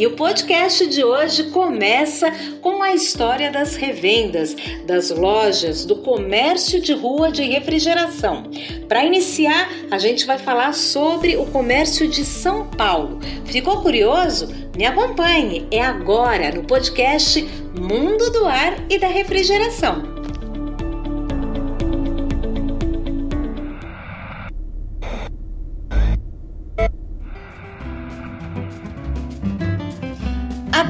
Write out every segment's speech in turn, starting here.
E o podcast de hoje começa com a história das revendas, das lojas, do comércio de rua de refrigeração. Para iniciar, a gente vai falar sobre o comércio de São Paulo. Ficou curioso? Me acompanhe, é agora no podcast Mundo do Ar e da Refrigeração.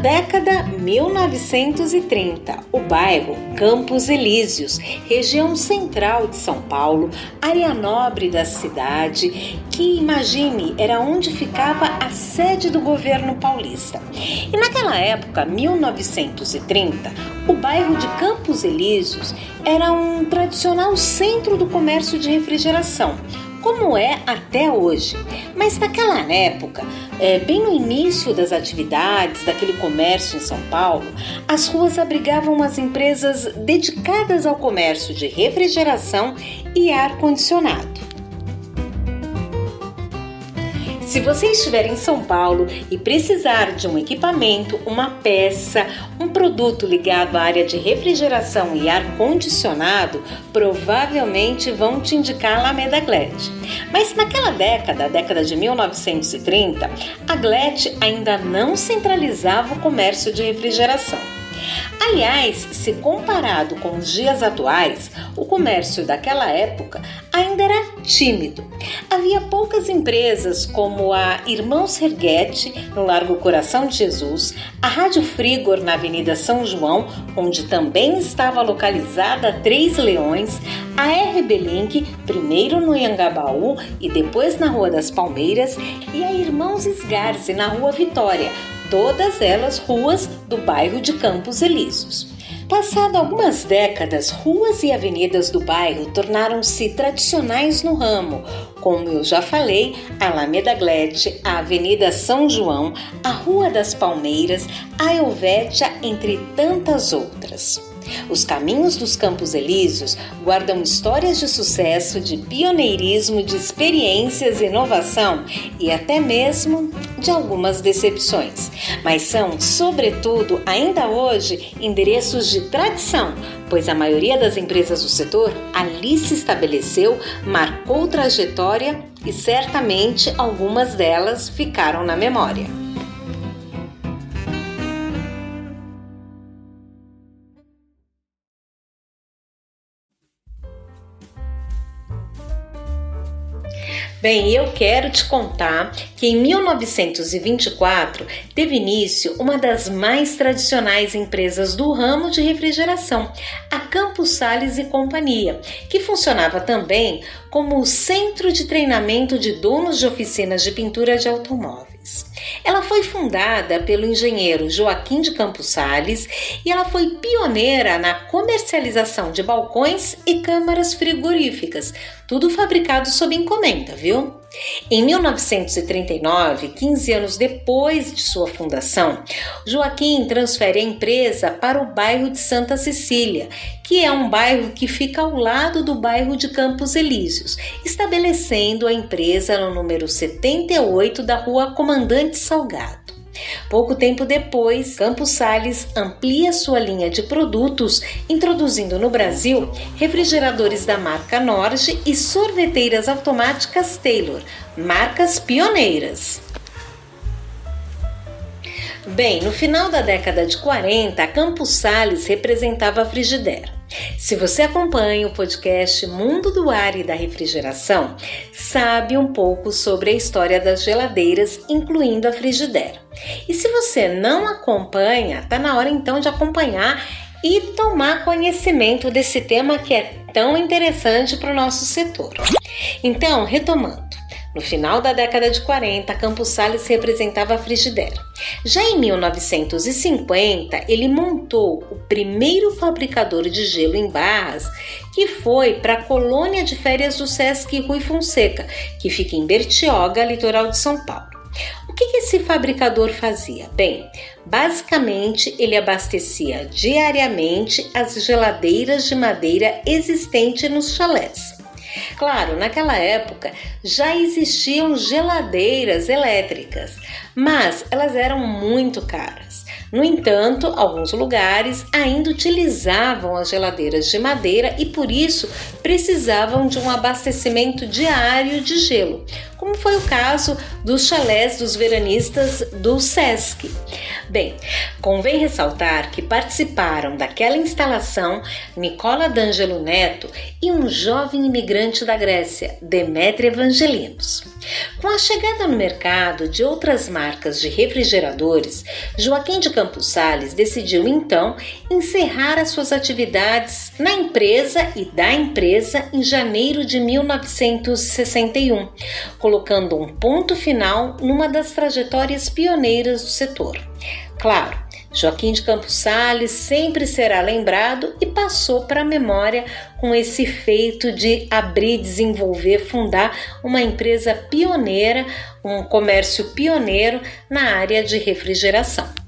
Década 1930, o bairro Campos Elíseos, região central de São Paulo, área nobre da cidade, que imagine era onde ficava a sede do governo paulista. E naquela época, 1930, o bairro de Campos Elíseos era um tradicional centro do comércio de refrigeração como é até hoje. Mas naquela época, é, bem no início das atividades daquele comércio em São Paulo, as ruas abrigavam as empresas dedicadas ao comércio de refrigeração e ar-condicionado. Se você estiver em São Paulo e precisar de um equipamento, uma peça, um produto ligado à área de refrigeração e ar condicionado, provavelmente vão te indicar a Alameda Glad. Mas naquela década, a década de 1930, a Glad ainda não centralizava o comércio de refrigeração. Aliás, se comparado com os dias atuais, o comércio daquela época ainda era tímido. Havia poucas empresas como a Irmãos Serguete, no Largo Coração de Jesus, a Rádio Frigor, na Avenida São João, onde também estava localizada Três Leões, a RB Link, primeiro no Iangabaú e depois na Rua das Palmeiras, e a Irmãos Esgarce, na Rua Vitória, todas elas ruas do bairro de Campos Elíseos. Passado algumas décadas, ruas e avenidas do bairro tornaram-se tradicionais no ramo, como eu já falei, a Alameda Glete, a Avenida São João, a Rua das Palmeiras, a Helvétia, entre tantas outras. Os caminhos dos Campos Elíseos guardam histórias de sucesso, de pioneirismo, de experiências, inovação e até mesmo de algumas decepções. Mas são, sobretudo, ainda hoje, endereços de tradição, pois a maioria das empresas do setor ali se estabeleceu, marcou trajetória e certamente algumas delas ficaram na memória. Bem, eu quero te contar que em 1924 teve início uma das mais tradicionais empresas do ramo de refrigeração, a Campos Sales e Companhia, que funcionava também como centro de treinamento de donos de oficinas de pintura de automóveis. Ela foi fundada pelo engenheiro Joaquim de Campos Sales e ela foi pioneira na comercialização de balcões e câmaras frigoríficas, tudo fabricado sob encomenda, viu? Em 1939, 15 anos depois de sua fundação, Joaquim transfere a empresa para o bairro de Santa Cecília, que é um bairro que fica ao lado do bairro de Campos Elíseos, estabelecendo a empresa no número 78 da Rua Comandante Salgado. Pouco tempo depois, Campos Sales amplia sua linha de produtos, introduzindo no Brasil refrigeradores da marca Norge e sorveteiras automáticas Taylor, marcas pioneiras. Bem, no final da década de 40, a Campos Sales representava a Frigidaire. Se você acompanha o podcast Mundo do Ar e da Refrigeração, sabe um pouco sobre a história das geladeiras, incluindo a Frigidaire. E se você não acompanha, tá na hora então de acompanhar e tomar conhecimento desse tema que é tão interessante para o nosso setor. Então, retomando. No final da década de 40, Campos Sales representava a Frigidaire. Já em 1950, ele montou o primeiro fabricador de gelo em barras, que foi para a colônia de férias do Sesc Rui Fonseca, que fica em Bertioga, litoral de São Paulo. O que esse fabricador fazia? Bem, basicamente ele abastecia diariamente as geladeiras de madeira existentes nos chalés. Claro, naquela época já existiam geladeiras elétricas, mas elas eram muito caras. No entanto, alguns lugares ainda utilizavam as geladeiras de madeira e por isso precisavam de um abastecimento diário de gelo, como foi o caso dos chalés dos veranistas do SESC. Bem, convém ressaltar que participaram daquela instalação Nicola D'Angelo Neto e um jovem imigrante da Grécia, Demetri Evangelinos. Com a chegada no mercado de outras marcas de refrigeradores, Joaquim de Campos Sales decidiu então encerrar as suas atividades na empresa e da empresa em janeiro de 1961, colocando um ponto final numa das trajetórias pioneiras do setor. Claro, Joaquim de Campos Sales sempre será lembrado e passou para a memória com esse feito de abrir, desenvolver, fundar uma empresa pioneira, um comércio pioneiro na área de refrigeração.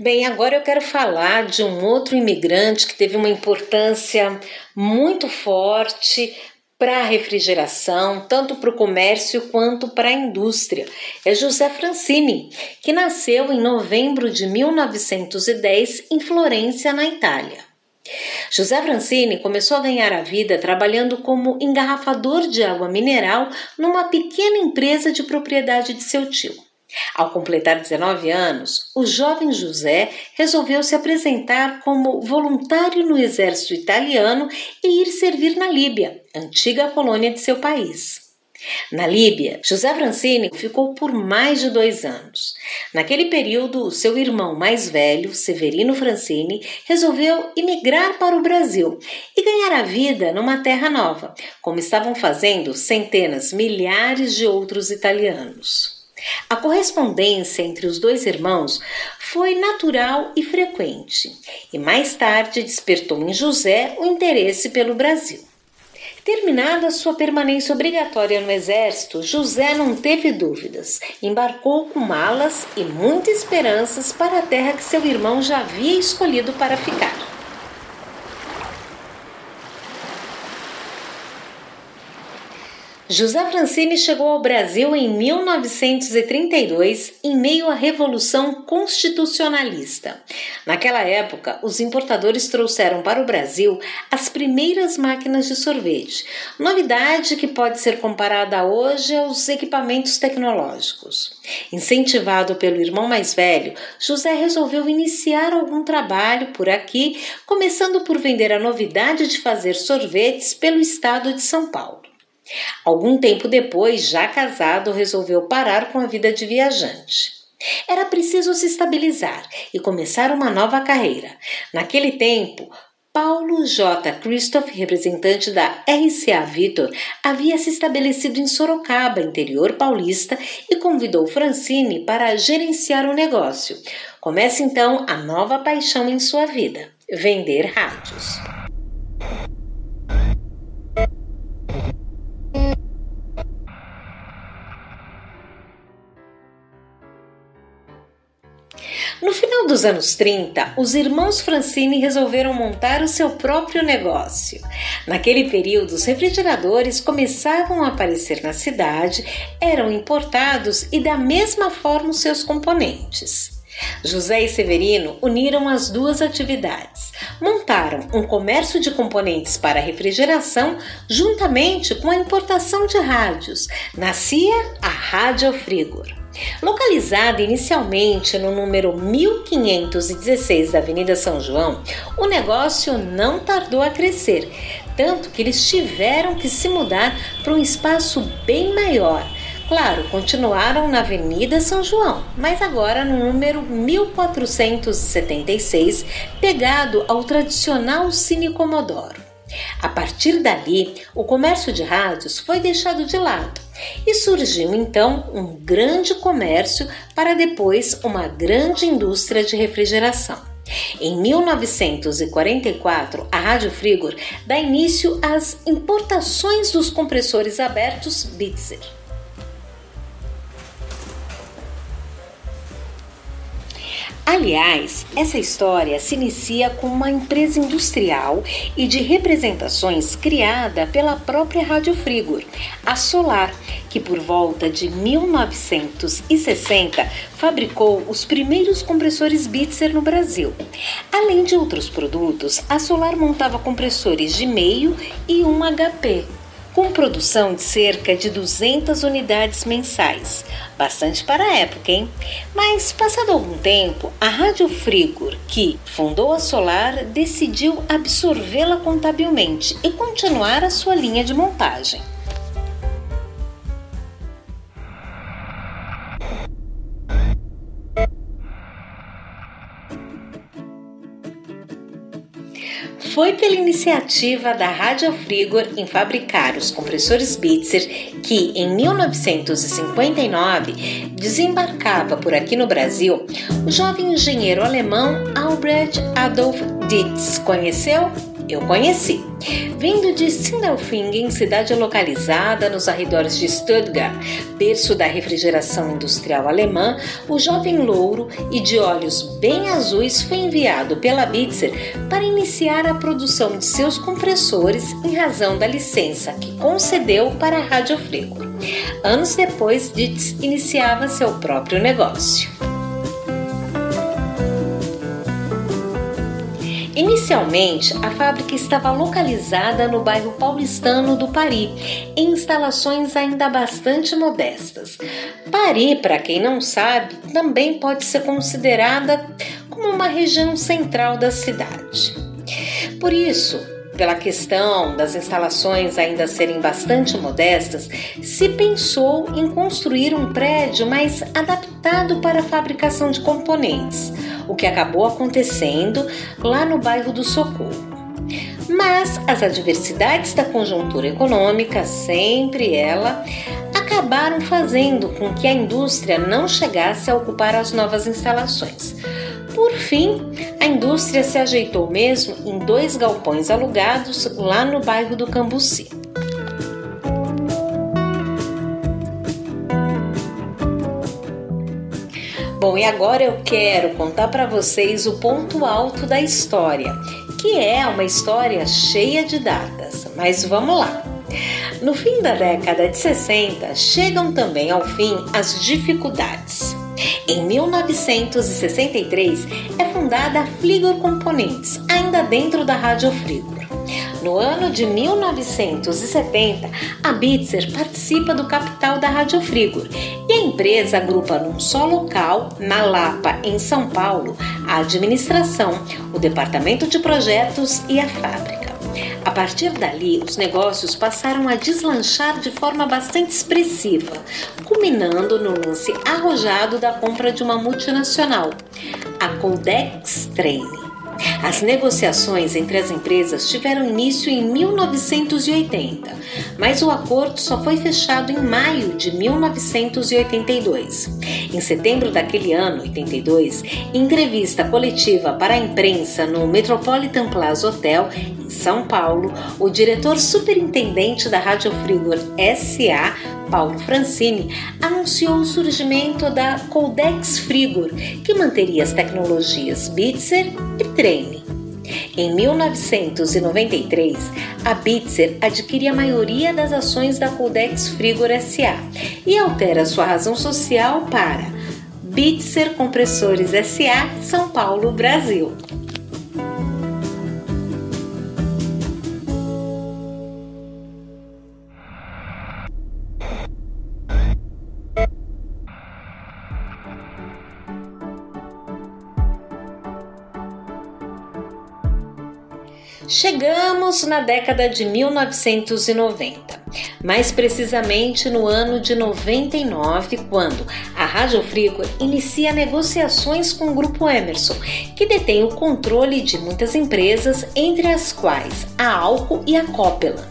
Bem, agora eu quero falar de um outro imigrante que teve uma importância muito forte para a refrigeração, tanto para o comércio quanto para a indústria. É José Francini, que nasceu em novembro de 1910 em Florença, na Itália. José Francini começou a ganhar a vida trabalhando como engarrafador de água mineral numa pequena empresa de propriedade de seu tio. Ao completar 19 anos, o jovem José resolveu se apresentar como voluntário no exército italiano e ir servir na Líbia, antiga colônia de seu país. Na Líbia, José Francini ficou por mais de dois anos. Naquele período, seu irmão mais velho, Severino Francini, resolveu emigrar para o Brasil e ganhar a vida numa terra nova, como estavam fazendo centenas, milhares de outros italianos. A correspondência entre os dois irmãos foi natural e frequente, e mais tarde despertou em José o interesse pelo Brasil. Terminada sua permanência obrigatória no exército, José não teve dúvidas. Embarcou com malas e muitas esperanças para a terra que seu irmão já havia escolhido para ficar. José Francini chegou ao Brasil em 1932 em meio à Revolução Constitucionalista. Naquela época, os importadores trouxeram para o Brasil as primeiras máquinas de sorvete, novidade que pode ser comparada hoje aos equipamentos tecnológicos. Incentivado pelo irmão mais velho, José resolveu iniciar algum trabalho por aqui, começando por vender a novidade de fazer sorvetes pelo estado de São Paulo. Algum tempo depois, já casado, resolveu parar com a vida de viajante. Era preciso se estabilizar e começar uma nova carreira. Naquele tempo, Paulo J. Christoph, representante da RCA Vitor, havia se estabelecido em Sorocaba, interior paulista, e convidou Francine para gerenciar o negócio. Começa então a nova paixão em sua vida: vender rádios. Dos anos 30, os irmãos Francini resolveram montar o seu próprio negócio. Naquele período, os refrigeradores começavam a aparecer na cidade, eram importados e da mesma forma os seus componentes. José e Severino uniram as duas atividades. Montaram um comércio de componentes para refrigeração juntamente com a importação de rádios. Nascia a Rádio Frigor. Localizada inicialmente no número 1516 da Avenida São João, o negócio não tardou a crescer, tanto que eles tiveram que se mudar para um espaço bem maior. Claro, continuaram na Avenida São João, mas agora no número 1476, pegado ao tradicional Cine Comodoro. A partir dali, o comércio de rádios foi deixado de lado e surgiu então um grande comércio para depois uma grande indústria de refrigeração. Em 1944, a Rádio Frigor dá início às importações dos compressores abertos Bitzer. Aliás, essa história se inicia com uma empresa industrial e de representações criada pela própria Rádio Frigor, a Solar, que por volta de 1960 fabricou os primeiros compressores Bitzer no Brasil. Além de outros produtos, a Solar montava compressores de meio e um HP, com produção de cerca de 200 unidades mensais. Bastante para a época, hein? Mas, passado algum tempo, a Rádio Frigor, que fundou a Solar, decidiu absorvê-la contabilmente e continuar a sua linha de montagem. Foi pela iniciativa da Rádio Frigor em fabricar os compressores Bitzer que, em 1959, desembarcava por aqui no Brasil o jovem engenheiro alemão Albrecht Adolf Dietz. Conheceu? Eu conheci. Vindo de Sindelfingen, cidade localizada nos arredores de Stuttgart, berço da refrigeração industrial alemã, o jovem louro e de olhos bem azuis foi enviado pela Bitzer para iniciar a produção de seus compressores em razão da licença que concedeu para a Rádio Frigo. Anos depois, Dietz iniciava seu próprio negócio. Inicialmente, a fábrica estava localizada no bairro paulistano do Pari, em instalações ainda bastante modestas. Pari, para quem não sabe, também pode ser considerada como uma região central da cidade. Por isso, pela questão das instalações ainda serem bastante modestas, se pensou em construir um prédio mais adaptado para a fabricação de componentes o que acabou acontecendo lá no bairro do Socorro. Mas as adversidades da conjuntura econômica, sempre ela, acabaram fazendo com que a indústria não chegasse a ocupar as novas instalações. Por fim, a indústria se ajeitou mesmo em dois galpões alugados lá no bairro do Cambuci. Bom, e agora eu quero contar para vocês o ponto alto da história, que é uma história cheia de datas. Mas vamos lá. No fim da década de 60, chegam também ao fim as dificuldades. Em 1963 é fundada a Fligor Componentes, ainda dentro da Rádio Fligor. No ano de 1970, a Bitzer participa do capital da Rádio Frigor e a empresa agrupa num só local, na Lapa, em São Paulo, a administração, o departamento de projetos e a fábrica. A partir dali, os negócios passaram a deslanchar de forma bastante expressiva, culminando no lance arrojado da compra de uma multinacional, a Codex Train. As negociações entre as empresas tiveram início em 1980, mas o acordo só foi fechado em maio de 1982. Em setembro daquele ano, 82, em entrevista coletiva para a imprensa no Metropolitan Plaza Hotel, São Paulo, o diretor superintendente da Rádio Frigor SA, Paulo Francini, anunciou o surgimento da Codex Frigor, que manteria as tecnologias Bitzer e Trene. Em 1993, a Bitzer adquire a maioria das ações da Codex Frigor SA e altera sua razão social para Bitzer Compressores SA, São Paulo, Brasil. Chegamos na década de 1990, mais precisamente no ano de 99, quando a Rádio Frigo inicia negociações com o Grupo Emerson, que detém o controle de muitas empresas, entre as quais a Alco e a Copela.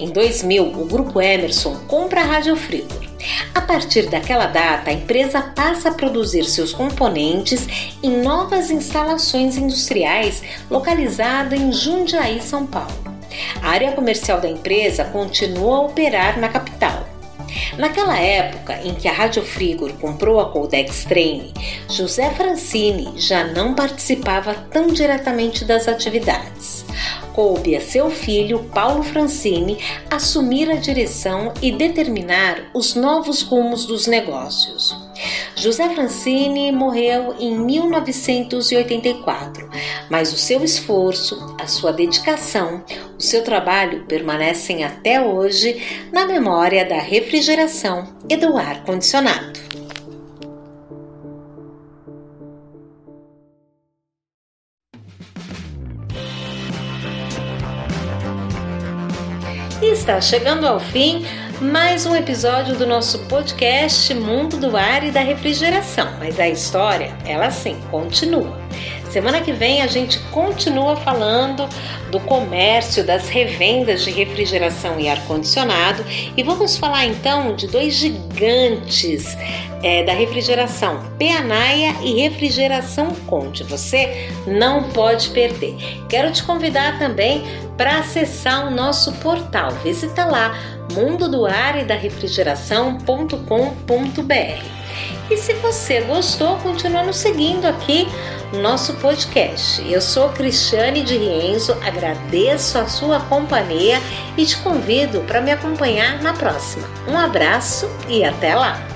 Em 2000, o Grupo Emerson compra a Rádio Frigo a partir daquela data, a empresa passa a produzir seus componentes em novas instalações industriais localizadas em Jundiaí, São Paulo. A área comercial da empresa continua a operar na capital. Naquela época em que a Rádio Frigor comprou a Coldex Trane, José Francini já não participava tão diretamente das atividades coube a seu filho Paulo Francini assumir a direção e determinar os novos rumos dos negócios. José Francini morreu em 1984, mas o seu esforço, a sua dedicação, o seu trabalho permanecem até hoje na memória da refrigeração e do ar E está chegando ao fim mais um episódio do nosso podcast Mundo do Ar e da Refrigeração. Mas a história, ela sim, continua. Semana que vem a gente continua falando do comércio, das revendas de refrigeração e ar-condicionado e vamos falar então de dois gigantes é, da refrigeração, Peanaia e Refrigeração Conte. Você não pode perder. Quero te convidar também para acessar o nosso portal. Visita lá mundo do ar e da refrigeração.com.br. E se você gostou, continua nos seguindo aqui no nosso podcast. Eu sou Cristiane de Rienzo, agradeço a sua companhia e te convido para me acompanhar na próxima. Um abraço e até lá!